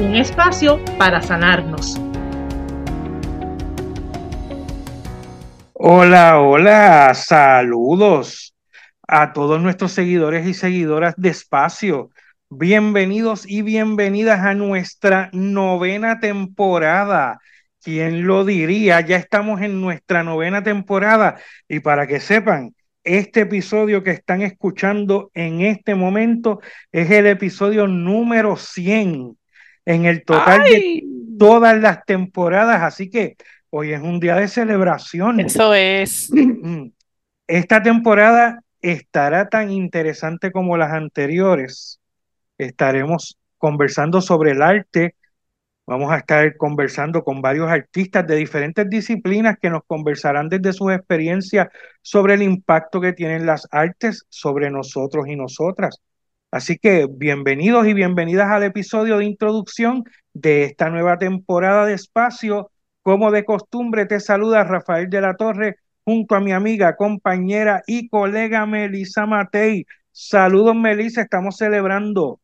Un espacio para sanarnos. Hola, hola, saludos a todos nuestros seguidores y seguidoras de Espacio. Bienvenidos y bienvenidas a nuestra novena temporada. ¿Quién lo diría? Ya estamos en nuestra novena temporada y para que sepan, este episodio que están escuchando en este momento es el episodio número 100 en el total de todas las temporadas, así que Hoy es un día de celebración. Eso es. Esta temporada estará tan interesante como las anteriores. Estaremos conversando sobre el arte. Vamos a estar conversando con varios artistas de diferentes disciplinas que nos conversarán desde sus experiencias sobre el impacto que tienen las artes sobre nosotros y nosotras. Así que bienvenidos y bienvenidas al episodio de introducción de esta nueva temporada de Espacio como de costumbre, te saluda Rafael de la Torre junto a mi amiga, compañera y colega Melisa Matei. Saludos, Melisa, estamos celebrando.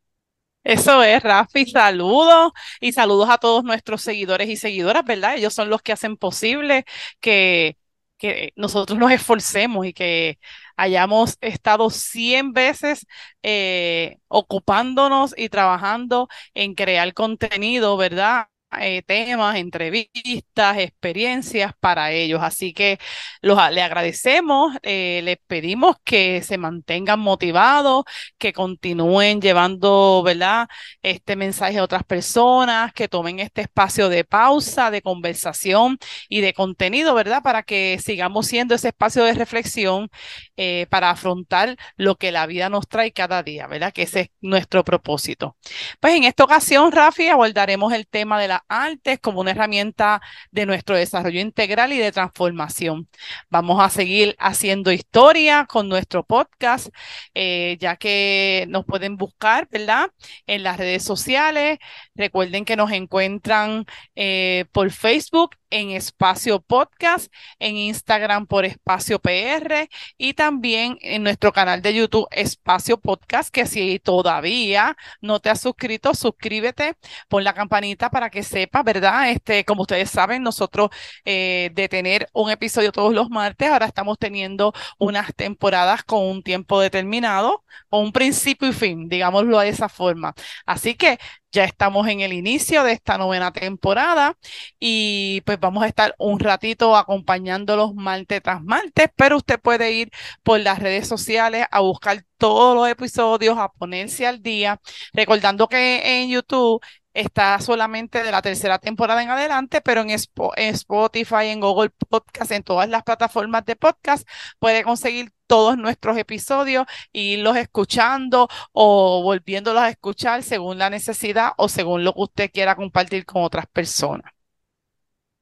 Eso es, Rafi, saludos y saludos a todos nuestros seguidores y seguidoras, ¿verdad? Ellos son los que hacen posible que, que nosotros nos esforcemos y que hayamos estado 100 veces eh, ocupándonos y trabajando en crear contenido, ¿verdad? Eh, temas, entrevistas, experiencias para ellos. Así que los, le agradecemos, eh, les pedimos que se mantengan motivados, que continúen llevando, ¿verdad? Este mensaje a otras personas, que tomen este espacio de pausa, de conversación y de contenido, ¿verdad? Para que sigamos siendo ese espacio de reflexión eh, para afrontar lo que la vida nos trae cada día, ¿verdad? Que ese es nuestro propósito. Pues en esta ocasión, Rafi, abordaremos el tema de la artes como una herramienta de nuestro desarrollo integral y de transformación. Vamos a seguir haciendo historia con nuestro podcast, eh, ya que nos pueden buscar, ¿verdad? En las redes sociales. Recuerden que nos encuentran eh, por Facebook en Espacio Podcast, en Instagram por Espacio PR y también en nuestro canal de YouTube Espacio Podcast, que si todavía no te has suscrito, suscríbete, pon la campanita para que sepas, ¿verdad? Este, como ustedes saben, nosotros eh, de tener un episodio todos los martes, ahora estamos teniendo unas temporadas con un tiempo determinado, con un principio y fin, digámoslo de esa forma. Así que ya estamos en el inicio de esta novena temporada y pues vamos a estar un ratito acompañándolos martes tras martes, pero usted puede ir por las redes sociales a buscar todos los episodios, a ponerse al día, recordando que en YouTube está solamente de la tercera temporada en adelante, pero en, Spotify, en Google Podcast, en todas las plataformas de podcast, puede conseguir todos nuestros episodios e irlos escuchando o volviéndolos a escuchar según la necesidad o según lo que usted quiera compartir con otras personas.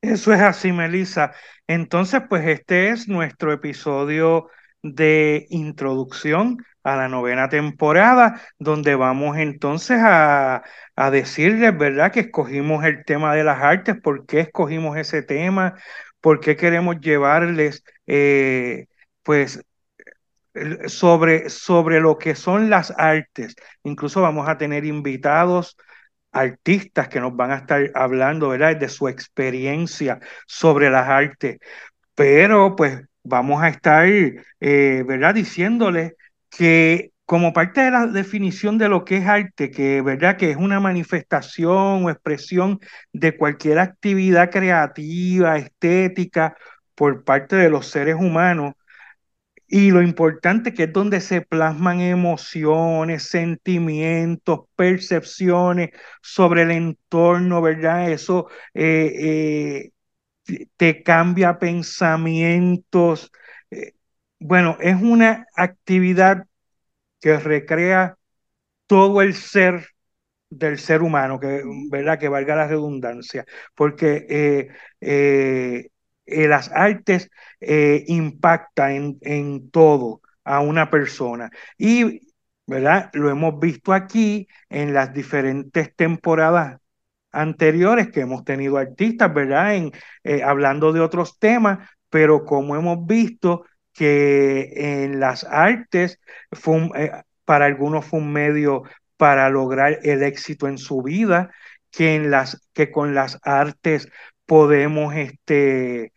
Eso es así, Melissa. Entonces, pues este es nuestro episodio de introducción a la novena temporada, donde vamos entonces a, a decirles, ¿verdad?, que escogimos el tema de las artes, por qué escogimos ese tema, por qué queremos llevarles, eh, pues, sobre, sobre lo que son las artes. Incluso vamos a tener invitados artistas que nos van a estar hablando, ¿verdad?, de su experiencia sobre las artes. Pero, pues, vamos a estar, eh, ¿verdad?, diciéndoles que como parte de la definición de lo que es arte, que verdad que es una manifestación o expresión de cualquier actividad creativa, estética por parte de los seres humanos, y lo importante que es donde se plasman emociones, sentimientos, percepciones sobre el entorno, ¿verdad? Eso eh, eh, te cambia pensamientos. Eh, bueno, es una actividad que recrea todo el ser del ser humano, que, ¿verdad? que valga la redundancia, porque eh, eh, eh, las artes impactan en, todo a una persona. Y, ¿verdad? Lo hemos visto aquí en las diferentes temporadas anteriores que hemos tenido artistas, ¿verdad? En, hablando de otros temas, pero como hemos visto que en las artes para algunos fue un medio para lograr el éxito en su vida, que, en las, que con las artes podemos este,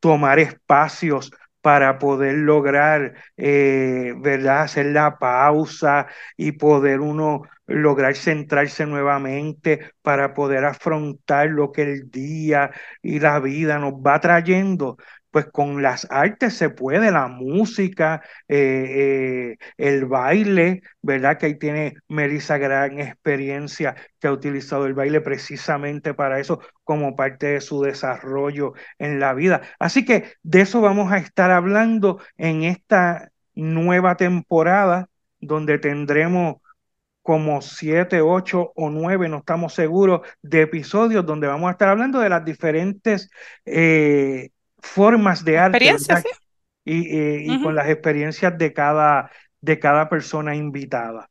tomar espacios para poder lograr, eh, ¿verdad? Hacer la pausa y poder uno lograr centrarse nuevamente para poder afrontar lo que el día y la vida nos va trayendo pues con las artes se puede, la música, eh, eh, el baile, ¿verdad? Que ahí tiene Melissa gran experiencia que ha utilizado el baile precisamente para eso como parte de su desarrollo en la vida. Así que de eso vamos a estar hablando en esta nueva temporada donde tendremos como siete, ocho o nueve, no estamos seguros, de episodios donde vamos a estar hablando de las diferentes eh, formas de arte y, y, con las experiencias de cada, de cada persona invitada.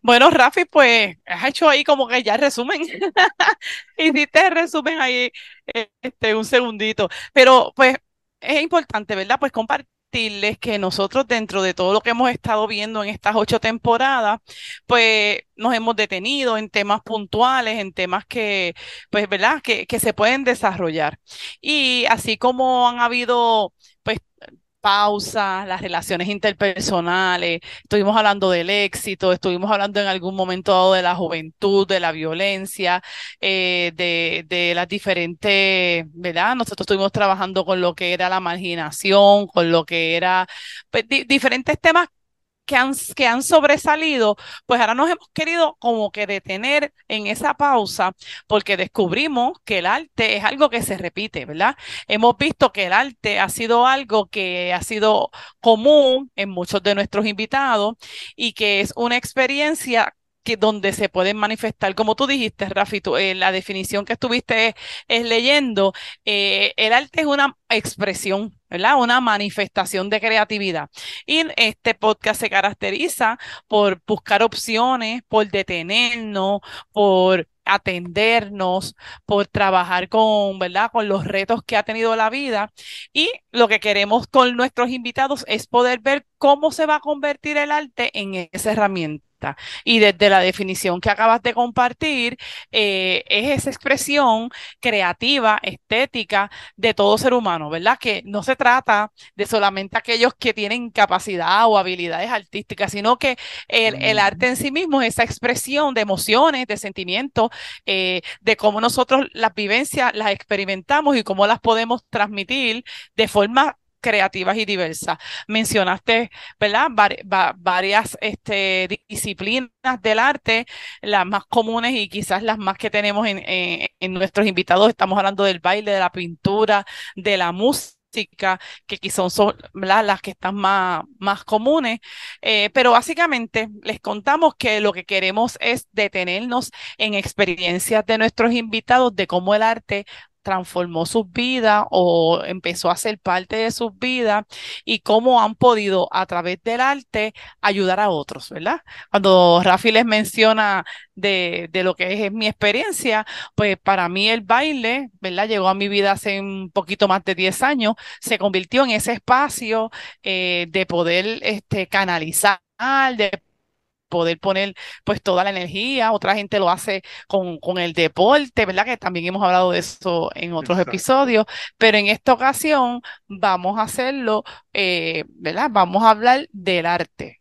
Bueno, Rafi, pues has hecho ahí como que ya resumen. Hiciste el resumen ahí este, un segundito. Pero pues es importante, ¿verdad? Pues compartir que nosotros dentro de todo lo que hemos estado viendo en estas ocho temporadas, pues nos hemos detenido en temas puntuales, en temas que, pues, ¿verdad? Que, que se pueden desarrollar. Y así como han habido, pues, pausas, las relaciones interpersonales, estuvimos hablando del éxito, estuvimos hablando en algún momento de la juventud, de la violencia, eh, de, de, las diferentes, ¿verdad? Nosotros estuvimos trabajando con lo que era la marginación, con lo que era pues, diferentes temas que han, que han sobresalido, pues ahora nos hemos querido como que detener en esa pausa porque descubrimos que el arte es algo que se repite, ¿verdad? Hemos visto que el arte ha sido algo que ha sido común en muchos de nuestros invitados y que es una experiencia que donde se pueden manifestar, como tú dijiste, Rafi, eh, la definición que estuviste es, leyendo, eh, el arte es una expresión, Una manifestación de creatividad. Y este podcast se caracteriza por buscar opciones, por detenernos, por atendernos, por trabajar con, ¿verdad? Con los retos que ha tenido la vida. Y lo que queremos con nuestros invitados es poder ver cómo se va a convertir el arte en esa herramienta. Y desde la definición que acabas de compartir, eh, es esa expresión creativa, estética de todo ser humano, ¿verdad? Que no se trata de solamente aquellos que tienen capacidad o habilidades artísticas, sino que el, arte en sí mismo es esa expresión de emociones, de sentimientos, eh, de cómo nosotros las vivencias las experimentamos y cómo las podemos transmitir de forma creativas y diversas. Mencionaste, ¿verdad? varias este, disciplinas del arte, las más comunes y quizás las más que tenemos en, nuestros invitados. Estamos hablando del baile, de la pintura, de la música que quizás son las que están más, más comunes, eh, pero básicamente les contamos que lo que queremos es detenernos en experiencias de nuestros invitados de cómo el arte transformó sus vidas o empezó a ser parte de sus vidas y cómo han podido a través del arte ayudar a otros, ¿verdad? Cuando Rafi les menciona de, de lo que es, mi experiencia, pues para mí el baile, ¿verdad? Llegó a mi vida hace un poquito más de 10 años, se convirtió en ese espacio eh, de poder este, canalizar, de poder poner pues toda la energía, otra gente lo hace con, con el deporte, ¿verdad? Que también hemos hablado de eso en otros episodios, pero en esta ocasión vamos a hacerlo, eh, ¿verdad? Vamos a hablar del arte.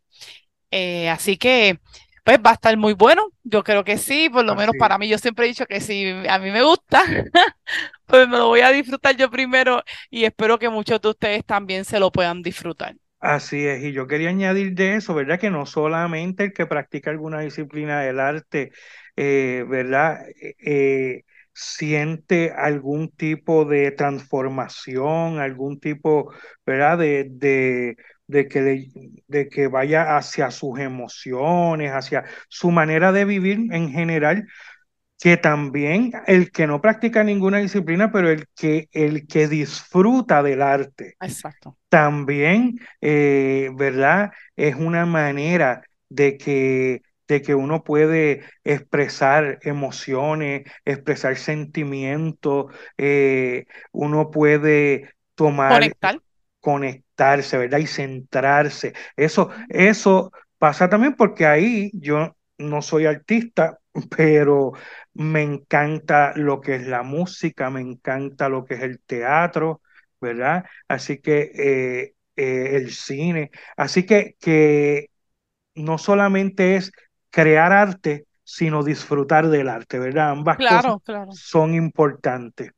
Eh, así que, pues va a estar muy bueno, yo creo que sí, por lo menos para mí, yo siempre he dicho que si a mí me gusta, pues me lo voy a disfrutar yo primero y espero que muchos de ustedes también se lo puedan disfrutar. Así es, y yo quería añadir de eso, ¿verdad? Que no solamente el que practica alguna disciplina del arte, eh, ¿verdad? Eh, eh, siente algún tipo de transformación, algún tipo, ¿verdad? De, de, que, de que vaya hacia sus emociones, hacia su manera de vivir en general, que también el que no practica ninguna disciplina, pero el que, el que disfruta del arte, Exacto. también, eh, ¿verdad? Es una manera de que, de que uno puede expresar emociones, expresar sentimientos, eh, uno puede tomar, Conectar. conectarse, ¿verdad? Y centrarse. Eso, eso pasa también porque ahí yo no soy artista, pero me encanta lo que es la música, me encanta lo que es el teatro, ¿verdad? Así que eh, eh, el cine. Así que, que no solamente es crear arte, sino disfrutar del arte, ¿verdad? Ambas Claro, cosas claro. son importantes.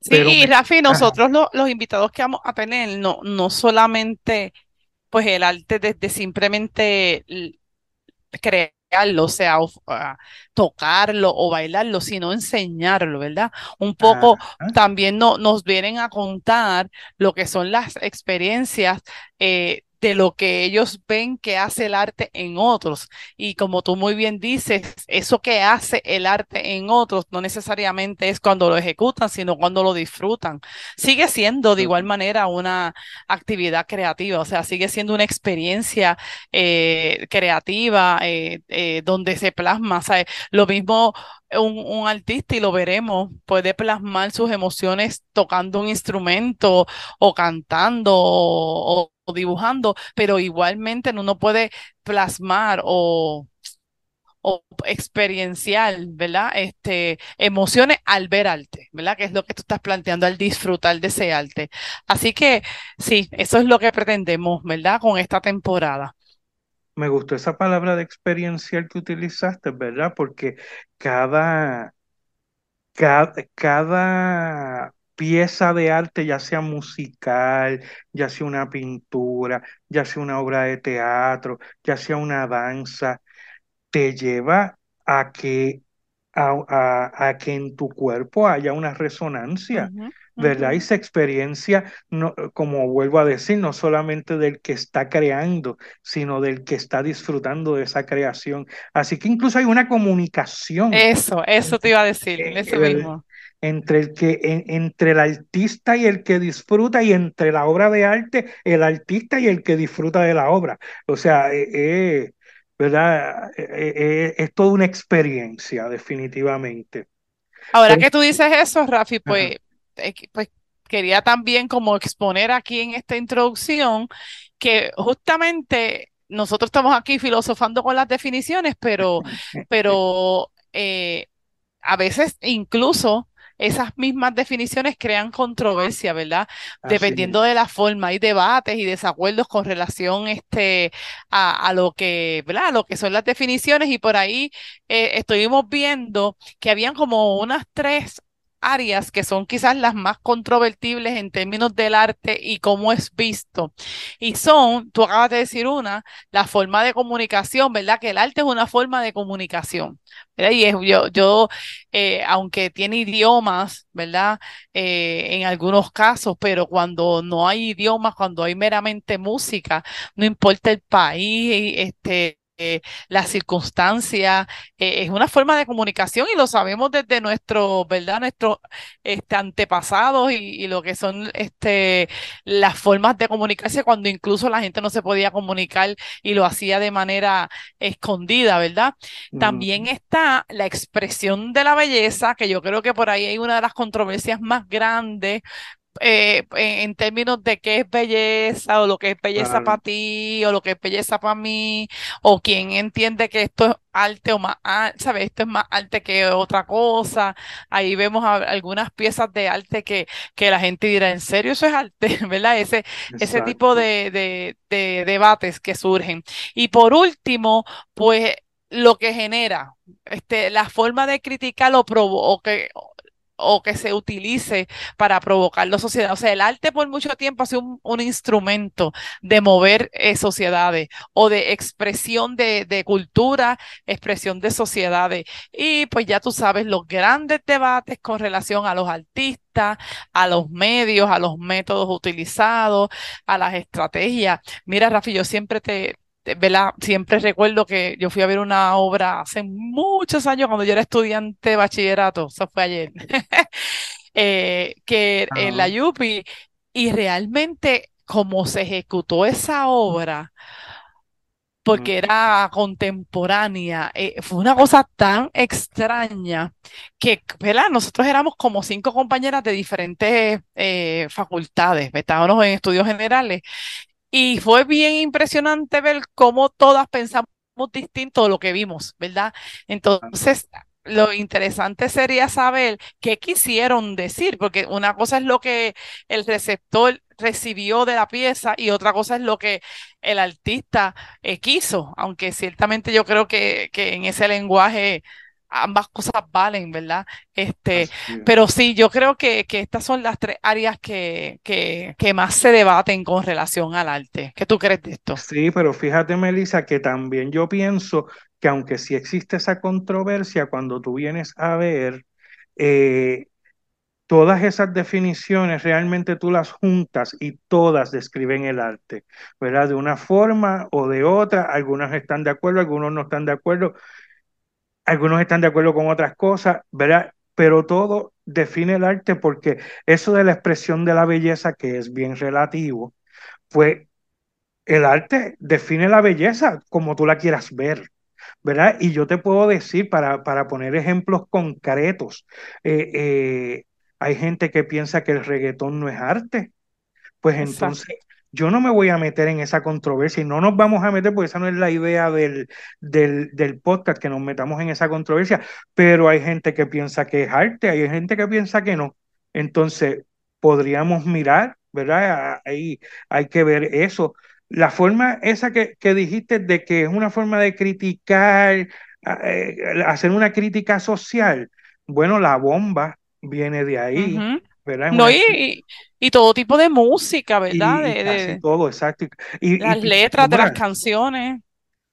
Sí, Pero y Rafi, nosotros lo- los invitados que vamos a tener, no, no solamente pues el arte desde simplemente l- crearlo, o sea, o- ah, tocarlo o bailarlo, sino enseñarlo, ¿verdad? Un poco Ajá. también no, nos vienen a contar lo que son las experiencias eh, de lo que ellos ven que hace el arte en otros. Y como tú muy bien dices, eso que hace el arte en otros no necesariamente es cuando lo ejecutan, sino cuando lo disfrutan. Sigue siendo de igual manera una actividad creativa, o sea, sigue siendo una experiencia eh, creativa eh, eh, donde se plasma, ¿sabes? Lo mismo un, artista, y lo veremos, puede plasmar sus emociones tocando un instrumento o cantando o, dibujando, pero igualmente uno puede plasmar o o experiencial, ¿verdad? Este, emociones al ver arte, ¿verdad? Que es lo que tú estás planteando al disfrutar de ese arte. Así que sí, eso es lo que pretendemos, ¿verdad? Con esta temporada. Me gustó esa palabra de experiencial que utilizaste, ¿verdad? Porque cada, cada, cada pieza de arte, ya sea musical, ya sea una pintura, ya sea una obra de teatro, ya sea una danza, te lleva a que, a, a- a que en tu cuerpo haya una resonancia, Ujú, ¿verdad? Y esa experiencia, no, como vuelvo a decir, no solamente del que está creando, sino del que está disfrutando de esa creación. Así que incluso hay una comunicación Eso, eso te iba a decir, eh, eso mismo. entre el que, en- entre el artista y el que disfruta, y entre la obra de arte, el artista y el que disfruta de la obra. O sea, eh, eh, ¿verdad? Eh, eh, es toda una experiencia, definitivamente. Ahora que tú dices eso, Rafi, pues, eh, pues quería también como exponer aquí en esta introducción que justamente nosotros estamos aquí filosofando con las definiciones, pero, pero eh, a veces incluso esas mismas definiciones crean controversia, ¿verdad? Así Dependiendo de la forma, hay debates y desacuerdos con relación este, a, a lo que, ¿verdad? A lo que son las definiciones y por ahí eh, estuvimos viendo que habían como unas tres áreas que son quizás las más controvertibles en términos del arte y cómo es visto. Y son, tú acabas de decir una, la forma de comunicación, ¿verdad? Que el arte es una forma de comunicación. Y es, yo, yo eh, aunque tiene idiomas, ¿verdad? Eh, en algunos casos, pero cuando no hay idiomas, cuando hay meramente música, no importa el país, este, eh, la circunstancia, eh, es una forma de comunicación y lo sabemos desde nuestro, ¿verdad? Nuestros este, antepasados y, y lo que son este, las formas de comunicarse cuando incluso la gente no se podía comunicar y lo hacía de manera escondida, ¿verdad? También está la expresión de la belleza, que yo creo que por ahí hay una de las controversias más grandes eh, en, términos de qué es belleza o lo que es belleza Claro. para ti o lo que es belleza para mí o quién entiende que esto es arte o más, ar- ¿sabes? Esto es más arte que otra cosa. Ahí vemos a- algunas piezas de arte que, que la gente dirá, ¿en serio eso es arte? ¿Verdad? Ese, ese tipo de, de debates que surgen. Y por último, pues lo que genera, este, la forma de criticar o, provo- o que, o que se utilice para provocar la sociedad. O sea, el arte por mucho tiempo ha sido un, instrumento de mover eh, sociedades o de expresión de, de, cultura, expresión de sociedades. Y pues ya tú sabes los grandes debates con relación a los artistas, a los medios, a los métodos utilizados, a las estrategias. Mira, Rafi, yo siempre te, Siempre recuerdo que yo fui a ver una obra hace muchos años cuando yo era estudiante de bachillerato, eso fue ayer, eh, que en la Yupi, y realmente como se ejecutó esa obra, porque era contemporánea, eh, fue una cosa tan extraña que, ¿verdad? Nosotros éramos como cinco compañeras de diferentes eh, facultades, estábamos en estudios generales, y fue bien impresionante ver cómo todas pensamos distinto de lo que vimos, ¿verdad? Entonces, lo interesante sería saber qué quisieron decir, porque una cosa es lo que el receptor recibió de la pieza y otra cosa es lo que el artista eh, quiso, aunque ciertamente yo creo que, que en ese lenguaje ambas cosas valen, ¿verdad? Este, pero sí, yo creo que, que, estas son las tres áreas que, que, que, más se debaten con relación al arte. ¿Qué tú crees de esto? Sí, pero fíjate, Melissa, que también yo pienso que aunque sí existe esa controversia, cuando tú vienes a ver eh, todas esas definiciones, realmente tú las juntas y todas describen el arte, ¿verdad? De una forma o de otra, algunas están de acuerdo, algunos no están de acuerdo algunos están de acuerdo con otras cosas, ¿verdad? Pero todo define el arte porque eso de la expresión de la belleza, que es bien relativo, pues el arte define la belleza como tú la quieras ver. ¿verdad? Y yo te puedo decir, para, para poner ejemplos concretos, eh, eh, hay gente que piensa que el reggaetón no es arte. Pues entonces, yo no me voy a meter en esa controversia y no nos vamos a meter porque esa no es la idea del, del, podcast, que nos metamos en esa controversia, pero hay gente que piensa que es arte, hay gente que piensa que no. Entonces, podríamos mirar, ¿verdad? Ahí hay que ver eso. La forma esa que, que dijiste de que es una forma de criticar, eh, hacer una crítica social, bueno, la bomba viene de ahí. No, y, y, todo tipo de música, ¿verdad? de, todo, exacto. Y, las letras de las canciones.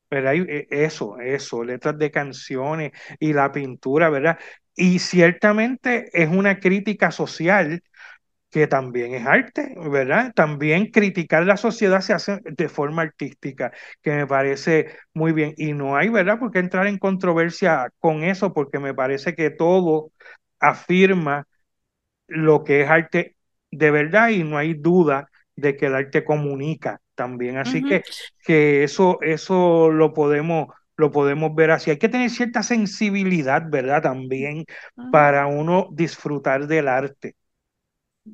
¿verdad? E, eso, eso, letras de canciones y la pintura, ¿verdad? Y ciertamente es una crítica social que también es arte, ¿verdad? También criticar la sociedad se hace de forma artística, que me parece muy bien. Y no hay, ¿verdad? Por qué entrar en controversia con eso, porque me parece que todo afirma lo que es arte de verdad y no hay duda de que el arte comunica también. Así que, que eso, eso lo podemos lo podemos ver así. Hay que tener cierta sensibilidad, ¿verdad? También para uno disfrutar del arte.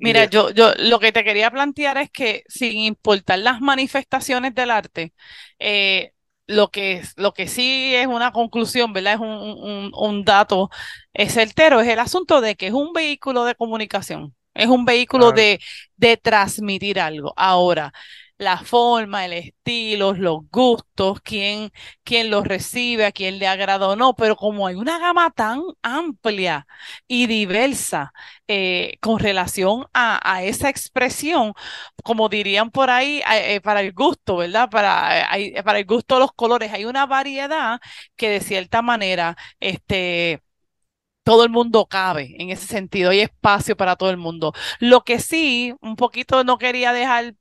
Mira, yo, yo lo que te quería plantear es que sin importar las manifestaciones del arte, eh, lo que, lo que sí es una conclusión, ¿verdad? Es un, un, dato certero, es el asunto de que es un vehículo de comunicación, es un vehículo de, de transmitir algo. Ahora, la forma, el estilo, los gustos, quién, quién los recibe, a quién le agrada o no, pero como hay una gama tan amplia y diversa eh, con relación a, esa expresión, como dirían por ahí, eh, eh, para el gusto, ¿verdad? Para, para el gusto de los colores, hay una variedad que de cierta manera, este todo el mundo cabe en ese sentido, hay espacio para todo el mundo. Lo que sí, un poquito no quería dejar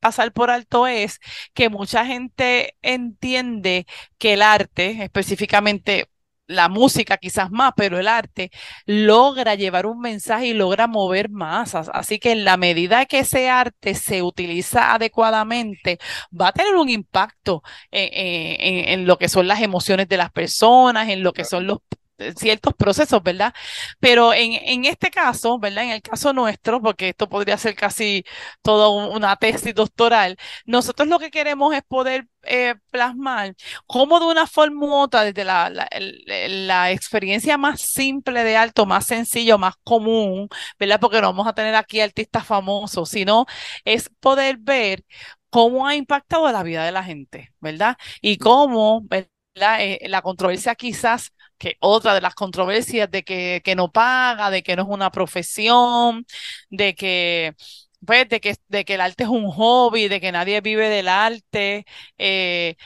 pasar por alto es que mucha gente entiende que el arte, específicamente la música quizás más, pero el arte logra llevar un mensaje y logra mover masas. Así que en la medida que ese arte se utiliza adecuadamente, va a tener un impacto en, en lo que son las emociones de las personas, en lo que son los ciertos procesos, ¿verdad? Pero en, en, este caso, ¿verdad? En el caso nuestro, porque esto podría ser casi toda una tesis doctoral, nosotros lo que queremos es poder eh, plasmar cómo de una forma u otra, desde la, la, experiencia más simple de alto, más sencillo, más común, ¿verdad? Porque no vamos a tener aquí artistas famosos, sino es poder ver cómo ha impactado la vida de la gente, ¿verdad? Y cómo, ¿verdad? Eh, la controversia quizás que otra de las controversias de que, que no paga, de que no es una profesión, de que pues de que, de que el arte es un hobby, de que nadie vive del arte, eh,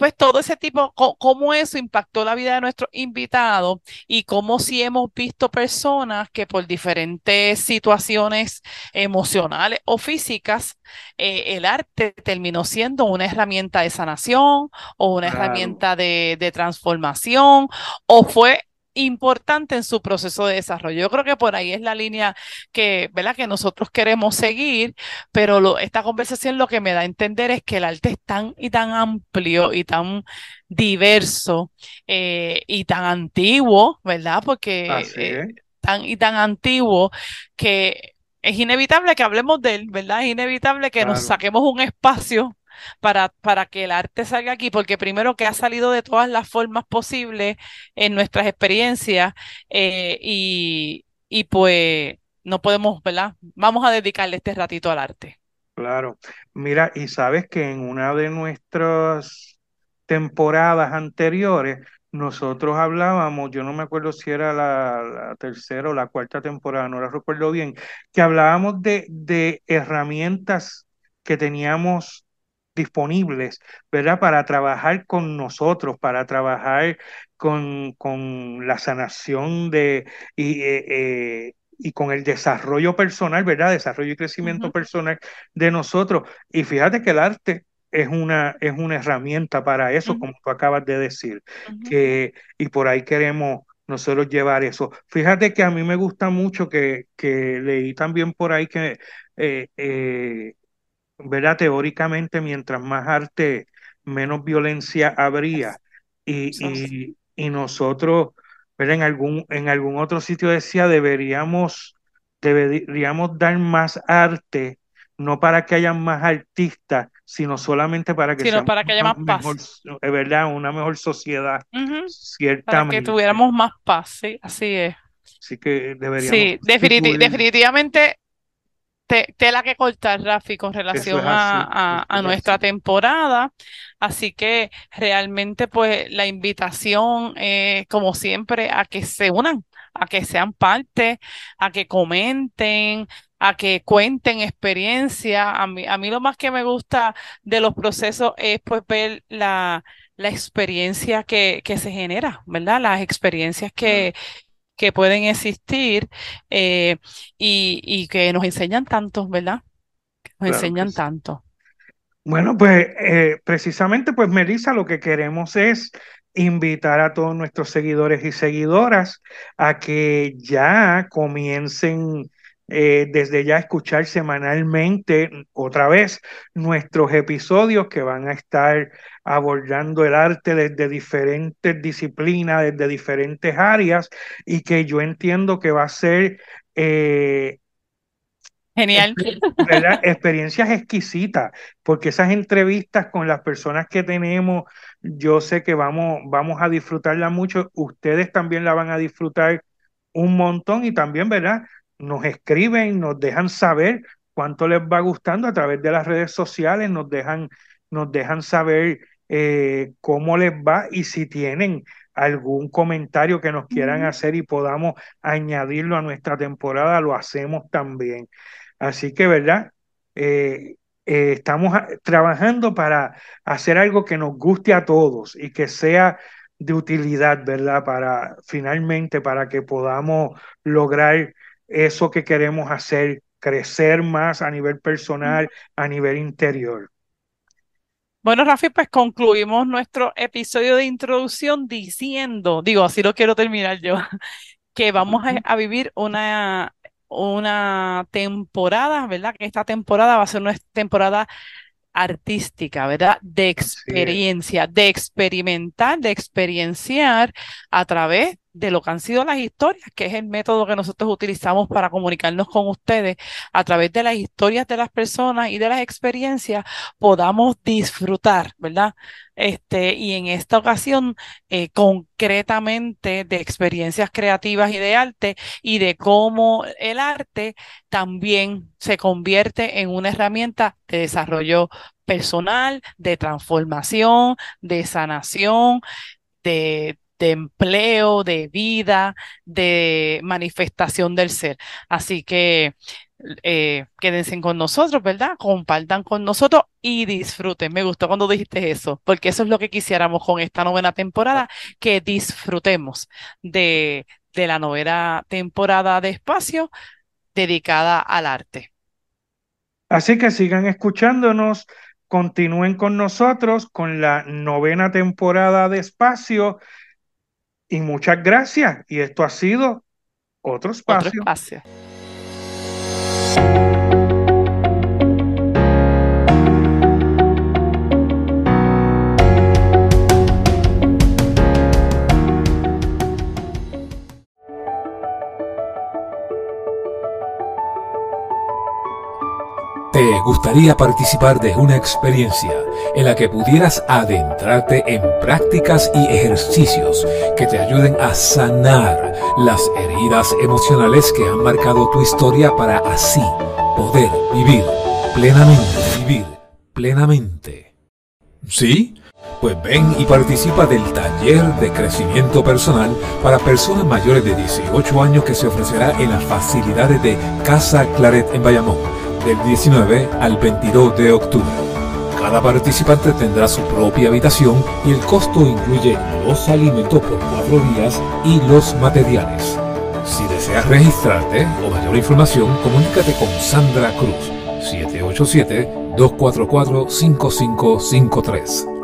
pues todo ese tipo, cómo eso impactó la vida de nuestros invitados y cómo si hemos visto personas que por diferentes situaciones emocionales o físicas, eh, el arte terminó siendo una herramienta de sanación o una herramienta de, de transformación o fue importante en su proceso de desarrollo. Yo creo que por ahí es la línea que, ¿verdad? que nosotros queremos seguir, pero lo, esta conversación lo que me da a entender es que el arte es tan y tan amplio y tan diverso eh, y tan antiguo, ¿verdad? Porque eh, tan y tan antiguo que es inevitable que hablemos de él, ¿verdad? Es inevitable que nos saquemos un espacio para, para que el arte salga aquí, porque primero que ha salido de todas las formas posibles en nuestras experiencias eh, y, y pues no podemos, ¿verdad? Vamos a dedicarle este ratito al arte. Claro, mira, y sabes que en una de nuestras temporadas anteriores, nosotros hablábamos, yo no me acuerdo si era la, la, tercera o la cuarta temporada, no la recuerdo bien, que hablábamos de, de herramientas que teníamos disponibles, ¿verdad? Para trabajar con nosotros, para trabajar con, con la sanación de, y, eh, eh, y con el desarrollo personal, ¿verdad? Desarrollo y crecimiento personal de nosotros. Y fíjate que el arte es una, es una herramienta para eso, como tú acabas de decir, que, y por ahí queremos nosotros llevar eso. Fíjate que a mí me gusta mucho que, que leí también por ahí que eh, ¿verdad? Teóricamente, mientras más arte, menos violencia habría. Y, y, nosotros, ¿verdad? En algún, en algún otro sitio decía, deberíamos, deberíamos dar más arte, no para que haya más artistas, sino solamente para que, sino para que haya más paz. Mejor, ¿verdad? Una mejor sociedad, ciertamente. Para que tuviéramos más paz, sí, así es. Así que deberíamos. Sí, definitivamente tela que cortar, Rafi, con relación a, nuestra temporada. Así que realmente, pues, la invitación, como siempre, a que se unan, a que sean parte, a que comenten, a que cuenten experiencia. A mí, a mí lo más que me gusta de los procesos es pues ver la, la experiencia que, que se genera, ¿verdad? Las experiencias que, que pueden existir eh, y, que nos enseñan tanto, ¿verdad? Nos enseñan tanto. Bueno, pues eh, precisamente, pues Melissa, lo que queremos es invitar a todos nuestros seguidores y seguidoras a que ya comiencen eh, desde ya escuchar semanalmente otra vez nuestros episodios que van a estar abordando el arte desde diferentes disciplinas, desde diferentes áreas y que yo entiendo que va a ser... Eh, Genial. Experiencias exquisitas, porque esas entrevistas con las personas que tenemos, yo sé que vamos, vamos a disfrutarla mucho, ustedes también la van a disfrutar un montón y también, ¿verdad? Nos escriben, nos dejan saber cuánto les va gustando a través de las redes sociales, nos dejan, nos dejan saber eh, cómo les va y si tienen algún comentario que nos quieran hacer y podamos añadirlo a nuestra temporada, lo hacemos también. Así que, ¿verdad? Eh, eh, estamos trabajando para hacer algo que nos guste a todos y que sea de utilidad, ¿verdad? Para finalmente, para que podamos lograr eso que queremos hacer, crecer más a nivel personal, a nivel interior. Bueno, Rafi, pues concluimos nuestro episodio de introducción diciendo, digo, así lo quiero terminar yo, que vamos a, vivir una, una temporada, ¿verdad? Que esta temporada va a ser una temporada artística, ¿verdad? De experiencia, de experimentar, de experienciar a través de lo que han sido las historias, que es el método que nosotros utilizamos para comunicarnos con ustedes, a través de las historias de las personas y de las experiencias, podamos disfrutar, ¿verdad? Este, y en esta ocasión, eh, concretamente de experiencias creativas y de arte, y de cómo el arte también se convierte en una herramienta de desarrollo personal, de transformación, de sanación, de de empleo, de vida, de manifestación del ser. Así que eh, quédense con nosotros, ¿verdad? Compartan con nosotros y disfruten. Me gustó cuando dijiste eso, porque eso es lo que quisiéramos con esta novena temporada, que disfrutemos de, de la novena temporada de espacio dedicada al arte. Así que sigan escuchándonos, continúen con nosotros con la novena temporada de espacio y muchas gracias. Y esto ha sido otro espacio. Otro espacio. ¿Te gustaría participar de una experiencia en la que pudieras adentrarte en prácticas y ejercicios que te ayuden a sanar las heridas emocionales que han marcado tu historia para así poder vivir plenamente, vivir plenamente? ¿Sí? Pues ven y participa del taller de crecimiento personal para personas mayores de 18 años que se ofrecerá en las facilidades de Casa Claret en Bayamón del 19 al 22 de octubre. Cada participante tendrá su propia habitación y el costo incluye los alimentos por cuatro días y los materiales. Si deseas registrarte o mayor información, comunícate con Sandra Cruz, 787-244-5553.